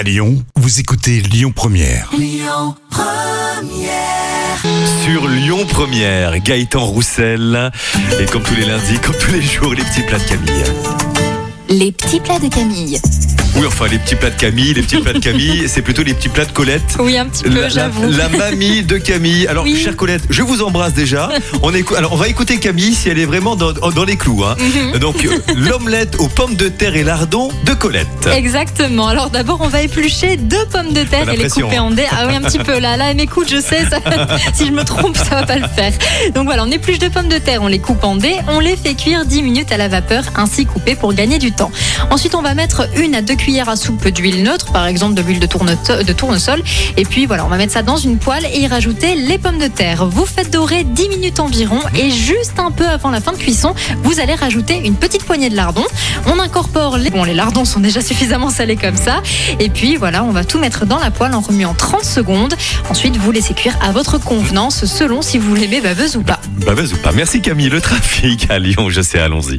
À Lyon, vous écoutez Lyon Première. Sur Lyon Première, Gaëtan Roussel. Et comme tous les lundis, comme tous les jours, les petits plats de Camille. Les petits plats de Camille. Oui, enfin, les petits plats de Camille, les petits plats de Camille, c'est plutôt les petits plats de Colette. Oui, un petit peu, j'avoue. la mamie de Camille. Alors, Oui. chère Colette, je vous embrasse déjà. On écou- Alors, on va écouter Camille si elle est vraiment dans, dans les clous. hein. Mhm. Donc, euh, l'omelette aux pommes de terre et lardons de Colette. Exactement. Alors d'abord, on va éplucher deux pommes de terre et les couper hein. en dés. Ah oui, un petit peu là. Là, elle m'écoute, je sais. ça- si je me trompe, ça va pas le faire. Donc voilà, on épluche deux pommes de terre, on les coupe en dés, on les fait cuire 10 minutes à la vapeur, ainsi coupées pour gagner du temps. Ensuite, on va mettre une à deux cuillères à soupe d'huile neutre, par exemple de l'huile de, de tournesol. Et puis voilà, on va mettre ça dans une poêle et y rajouter les pommes de terre. Vous faites dorer 10 minutes environ et juste un peu avant la fin de cuisson, vous allez rajouter une petite poignée de lardons. On incorpore les... Bon, les lardons sont déjà suffisamment salés comme ça. Et puis voilà, on va tout mettre dans la poêle en remuant 30 secondes. Ensuite, vous laissez cuire à votre convenance selon si vous l'aimez baveuse ou pas. Baveuse ou pas. Merci Camille. Le trafic à Lyon, je sais, allons-y.